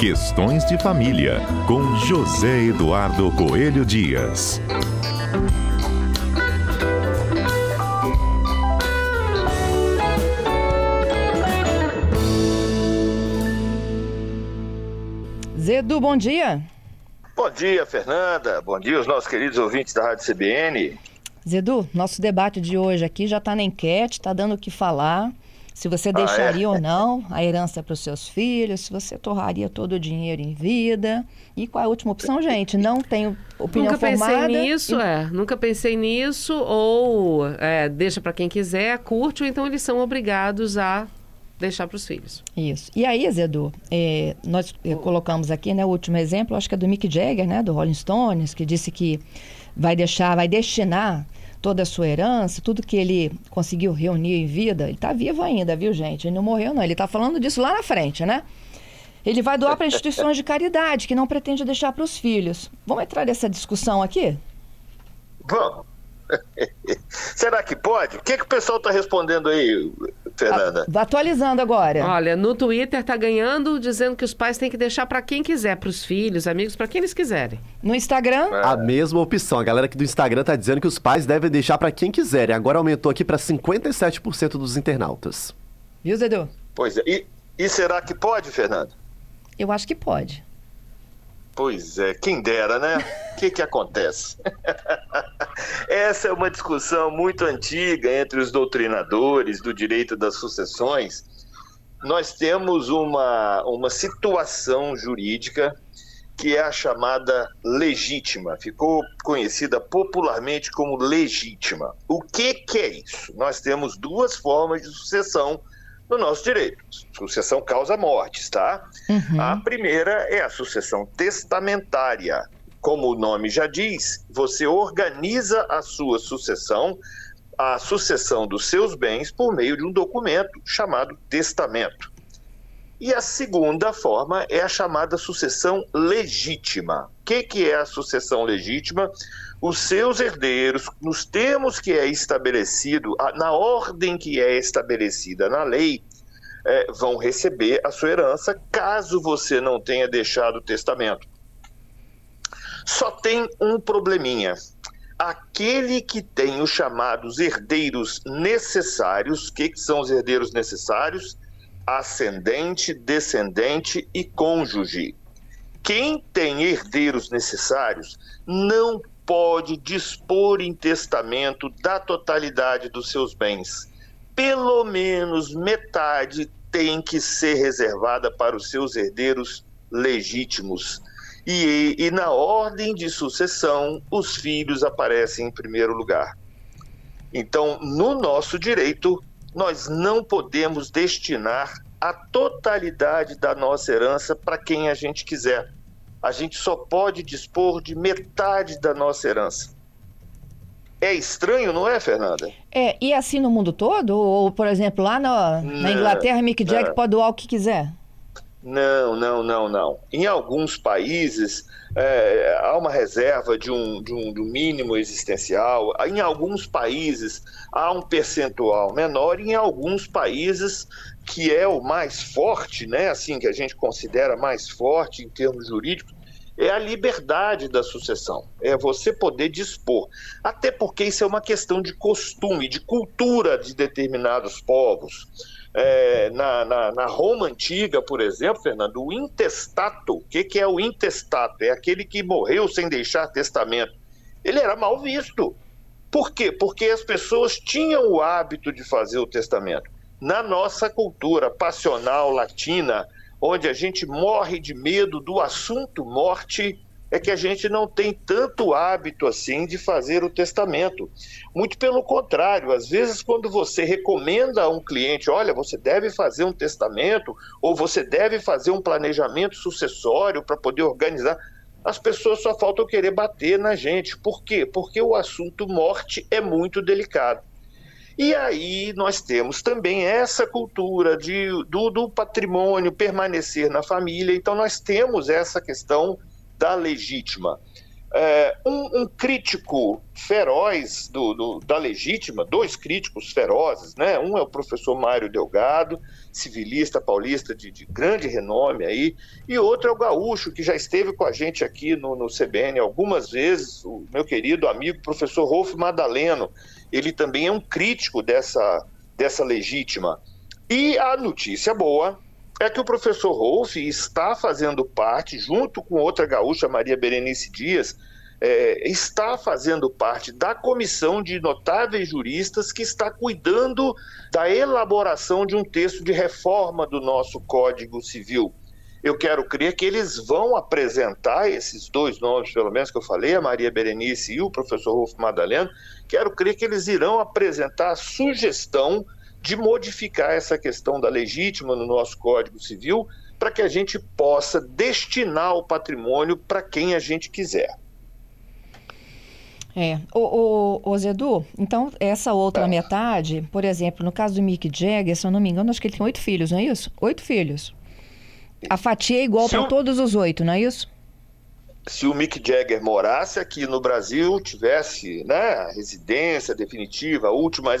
Questões de Família, com José Eduardo Coelho Dias. Zedu, bom dia. Bom dia, Fernanda. Bom dia, os nossos queridos ouvintes da Rádio CBN. Zedu, nosso debate de hoje aqui já está na enquete, está dando o que falar. Se você deixaria ah, é? ou não a herança para os seus filhos, se você torraria todo o dinheiro em vida. E qual é a última opção, gente? Não tenho opinião Nunca formada. Nunca pensei nisso, e... é. Nunca pensei nisso. Ou é, deixa para quem quiser, curte, ou então eles são obrigados a deixar para os filhos. Isso. E aí, Zedu, é, nós é, colocamos aqui, né, o último exemplo, acho que é do Mick Jagger, né, do Rolling Stones, que disse que vai deixar, vai destinar toda a sua herança, tudo que ele conseguiu reunir em vida, ele está vivo ainda, viu, gente? Ele não morreu, não. Ele está falando disso lá na frente, né? Ele vai doar para instituições de caridade que não pretende deixar para os filhos. Vamos entrar nessa discussão aqui? Vamos. Será que pode? O que, que o pessoal está respondendo aí, Fernanda? A, atualizando agora. Olha, no Twitter tá ganhando, dizendo que os pais têm que deixar para quem quiser, para os filhos, amigos, para quem eles quiserem. No Instagram? É. A mesma opção. A galera aqui do Instagram tá dizendo que os pais devem deixar para quem quiserem. Agora aumentou aqui para 57% dos internautas. Viu, Zedu? Pois é. E, e será que pode, Fernanda? Eu acho que pode. Pois é, quem dera, né? O que, que acontece? Essa é uma discussão muito antiga entre os doutrinadores do direito das sucessões. Nós temos uma, uma situação jurídica que é a chamada legítima, ficou conhecida popularmente como legítima. O que, que é isso? Nós temos duas formas de sucessão no nosso direito. Sucessão causa mortes, tá? Uhum. A primeira é a sucessão testamentária. Como o nome já diz, você organiza a sua sucessão, a sucessão dos seus bens, por meio de um documento chamado testamento. E a segunda forma é a chamada sucessão legítima. Que, que é a sucessão legítima? Os seus herdeiros, nos termos que é estabelecido, na ordem que é estabelecida na lei, é, vão receber a sua herança caso você não tenha deixado o testamento. Só tem um probleminha. Aquele que tem os chamados herdeiros necessários, o que, que são os herdeiros necessários? ascendente, descendente e cônjuge. Quem tem herdeiros necessários não pode dispor em testamento da totalidade dos seus bens. Pelo menos metade tem que ser reservada para os seus herdeiros legítimos. E, e, na ordem de sucessão, os filhos aparecem em primeiro lugar. Então, no nosso direito, nós não podemos destinar a totalidade da nossa herança para quem a gente quiser. A gente só pode dispor de metade da nossa herança. É estranho, não é, Fernanda? É, e assim no mundo todo? Ou, por exemplo, lá na, na Inglaterra, Mick Jagger pode doar o que quiser? Não, não, não, não. Em alguns países é, há uma reserva de um, de, um, um mínimo existencial. Em alguns países há um percentual menor. Em alguns países que é o mais forte, né? Assim que a gente considera mais forte em termos jurídicos, é a liberdade da sucessão, é você poder dispor. Até porque isso é uma questão de costume, de cultura de determinados povos. É, na, na, na, Roma antiga, por exemplo, Fernando, o intestato, o que, que é o intestato? É aquele que morreu sem deixar testamento. Ele era mal visto. Por quê? Porque as pessoas tinham o hábito de fazer o testamento. Na nossa cultura passional latina, onde a gente morre de medo do assunto morte, é que a gente não tem tanto hábito assim de fazer o testamento. Muito pelo contrário, às vezes quando você recomenda a um cliente, olha, você deve fazer um testamento ou você deve fazer um planejamento sucessório para poder organizar, as pessoas só faltam querer bater na gente. Por quê? Porque o assunto morte é muito delicado. E aí nós temos também essa cultura de, do, do patrimônio permanecer na família, então nós temos essa questão da legítima. é, um, um, crítico feroz do, do, da legítima, dois críticos ferozes, né? Um é o professor Mário Delgado, civilista paulista de, de, grande renome aí, e outro é o Gaúcho, que já esteve com a gente aqui no, no CBN algumas vezes, o meu querido amigo professor Rolf Madaleno. Ele também é um crítico dessa, dessa legítima. E a notícia boa é que o professor Rolf está fazendo parte, junto com outra gaúcha, Maria Berenice Dias, é, está fazendo parte da comissão de notáveis juristas que está cuidando da elaboração de um texto de reforma do nosso Código Civil. Eu quero crer que eles vão apresentar esses dois nomes, pelo menos que eu falei, a Maria Berenice e o professor Rolf Madaleno, quero crer que eles irão apresentar a sugestão de modificar essa questão da legítima no nosso Código Civil para que a gente possa destinar o patrimônio para quem a gente quiser. É. O, o, o Zedu, então, essa outra é. metade, por exemplo, no caso do Mick Jagger, se eu não me engano, acho que ele tem oito filhos, não é isso? Oito filhos. A fatia é igual para todos os oito, não é isso? Se o Mick Jagger morasse aqui no Brasil, tivesse né, residência definitiva, última,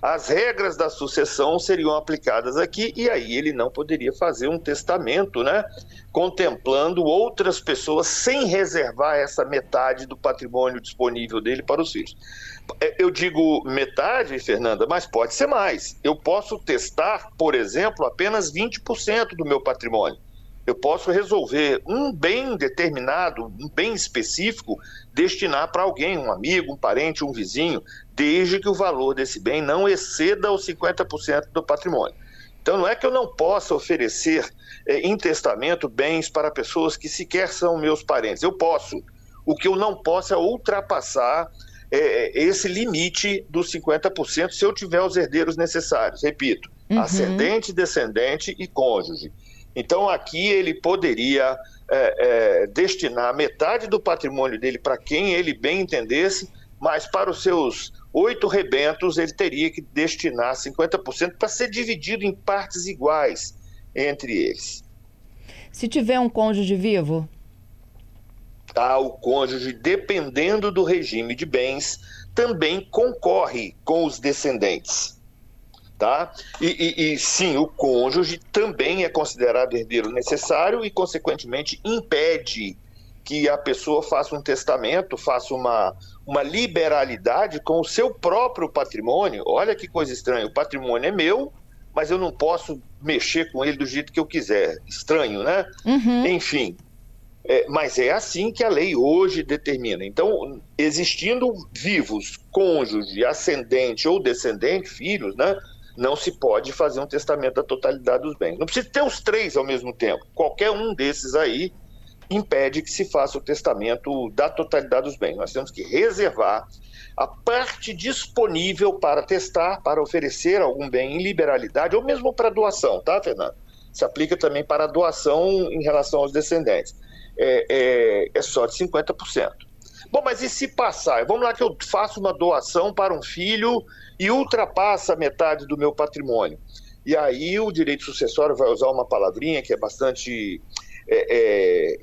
as regras da sucessão seriam aplicadas aqui e aí ele não poderia fazer um testamento, né, contemplando outras pessoas sem reservar essa metade do patrimônio disponível dele para os filhos. É, eu digo metade, Fernanda, mas pode ser mais. Eu posso testar, por exemplo, apenas 20% do meu patrimônio eu posso resolver um bem determinado, um bem específico, destinar para alguém, um amigo, um parente, um vizinho, desde que o valor desse bem não exceda os 50% do patrimônio. Então, não é que eu não possa oferecer é, em testamento bens para pessoas que sequer são meus parentes. Eu posso. O que eu não posso é ultrapassar é, esse limite dos 50% se eu tiver os herdeiros necessários. Repito, uhum. ascendente, descendente e cônjuge. Então, aqui ele poderia é, é, destinar metade do patrimônio dele para quem ele bem entendesse, mas para os seus oito rebentos ele teria que destinar 50% para ser dividido em partes iguais entre eles. Se tiver um cônjuge vivo? Ah, o cônjuge, dependendo do regime de bens, também concorre com os descendentes tá? E, e, e, sim, o cônjuge também é considerado herdeiro necessário e, consequentemente, impede que a pessoa faça um testamento, faça uma, uma liberalidade com o seu próprio patrimônio. Olha que coisa estranha, o patrimônio é meu, mas eu não posso mexer com ele do jeito que eu quiser. Estranho, né? Uhum. Enfim. É, mas é assim que a lei hoje determina. Então, existindo vivos, cônjuge, ascendente ou descendente, filhos, né? Não se pode fazer um testamento da totalidade dos bens. Não precisa ter os três ao mesmo tempo. Qualquer um desses aí impede que se faça o testamento da totalidade dos bens. Nós temos que reservar a parte disponível para testar, para oferecer algum bem em liberalidade, ou mesmo para doação, tá, Fernando? Se aplica também para doação em relação aos descendentes. É, é, é só de 50%. Bom, mas e se passar? Vamos lá que eu faço uma doação para um filho e ultrapassa metade do meu patrimônio. E aí o direito sucessório vai usar uma palavrinha que é bastante. É, é,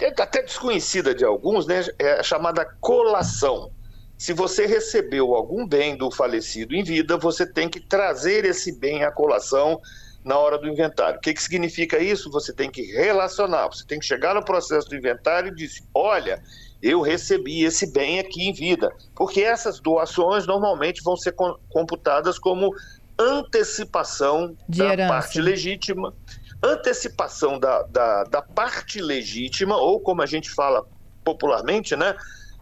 é até desconhecida de alguns, né? É chamada colação. Se você recebeu algum bem do falecido em vida, você tem que trazer esse bem à colação na hora do inventário. O que, que significa isso? Você tem que relacionar, você tem que chegar no processo do inventário e dizer: olha, eu recebi esse bem aqui em vida. Porque essas doações normalmente vão ser computadas como antecipação De da herança. parte legítima. Antecipação da, da, da parte legítima, ou como a gente fala popularmente, né?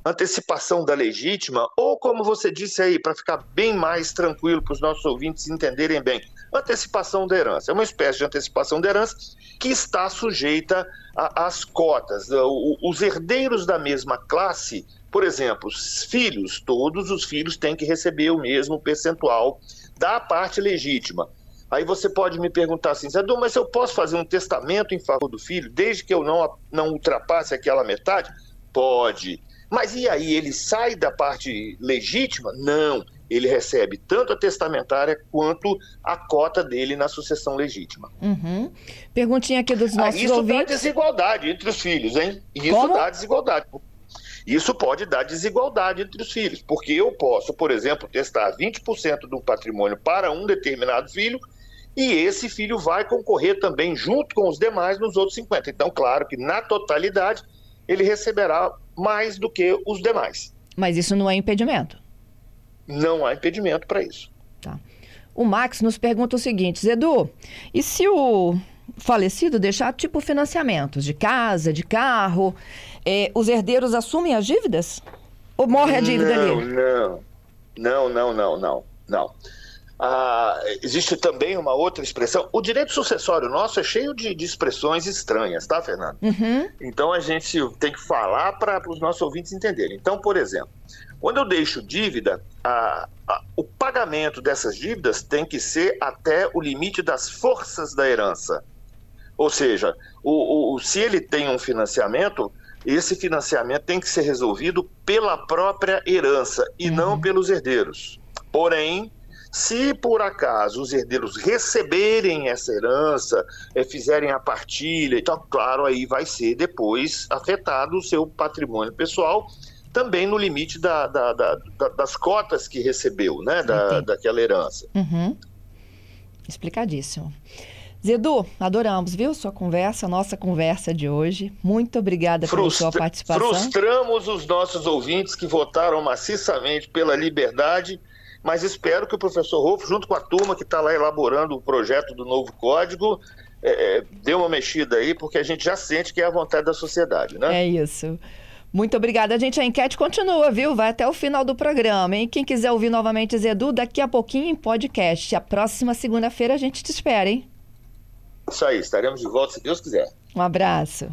Antecipação da legítima, ou como você disse aí, para ficar bem mais tranquilo para os nossos ouvintes entenderem bem, antecipação da herança. É uma espécie de antecipação da herança que está sujeita às cotas. Os herdeiros da mesma classe, por exemplo, os filhos, todos os filhos têm que receber o mesmo percentual da parte legítima. Aí você pode me perguntar assim, Zadu, mas eu posso fazer um testamento em favor do filho desde que eu não, não ultrapasse aquela metade? Pode. Mas e aí, ele sai da parte legítima? Não. Ele recebe tanto a testamentária quanto a cota dele na sucessão legítima. Uhum. Perguntinha aqui dos nossos isso ouvintes. Isso dá desigualdade entre os filhos, hein? Isso Como? dá desigualdade. Isso pode dar desigualdade entre os filhos, porque eu posso, por exemplo, testar 20% do patrimônio para um determinado filho e esse filho vai concorrer também junto com os demais nos outros 50. Então, claro que na totalidade ele receberá mais do que os demais. Mas isso não é impedimento. Não há impedimento para isso. Tá. O Max nos pergunta o seguinte, Edu, e se o falecido deixar tipo financiamentos de casa, de carro, eh, os herdeiros assumem as dívidas? Ou morre a dívida não, ali? Não, não, não, não, não, não. Ah, existe também uma outra expressão. O direito sucessório nosso é cheio de, de expressões estranhas, tá, Fernando? Uhum. Então a gente tem que falar para os nossos ouvintes entenderem. Então, por exemplo, quando eu deixo dívida, a, a, o pagamento dessas dívidas tem que ser até o limite das forças da herança. Ou seja, o, o, se ele tem um financiamento, esse financiamento tem que ser resolvido pela própria herança e não pelos herdeiros. Porém, se por acaso os herdeiros receberem essa herança, eh, fizerem a partilha, então, claro, aí vai ser depois afetado o seu patrimônio pessoal, também no limite da- da- da- da- das cotas que recebeu, né, daquela herança. Uhum. Explicadíssimo. Zedu, adoramos, viu, sua conversa, nossa conversa de hoje. Muito obrigada pela sua participação. Frustramos os nossos ouvintes que votaram maciçamente pela liberdade, mas espero que o professor Rolfo, junto com a turma que está lá elaborando o projeto do novo código, é, é, dê uma mexida aí, porque a gente já sente que é a vontade da sociedade, né? É isso. Muito obrigada, gente. A enquete continua, viu? Vai até o final do programa, hein? Quem quiser ouvir novamente Zedu, daqui a pouquinho em podcast. A próxima segunda-feira a gente te espera, hein? Isso aí, estaremos de volta se Deus quiser. Um abraço.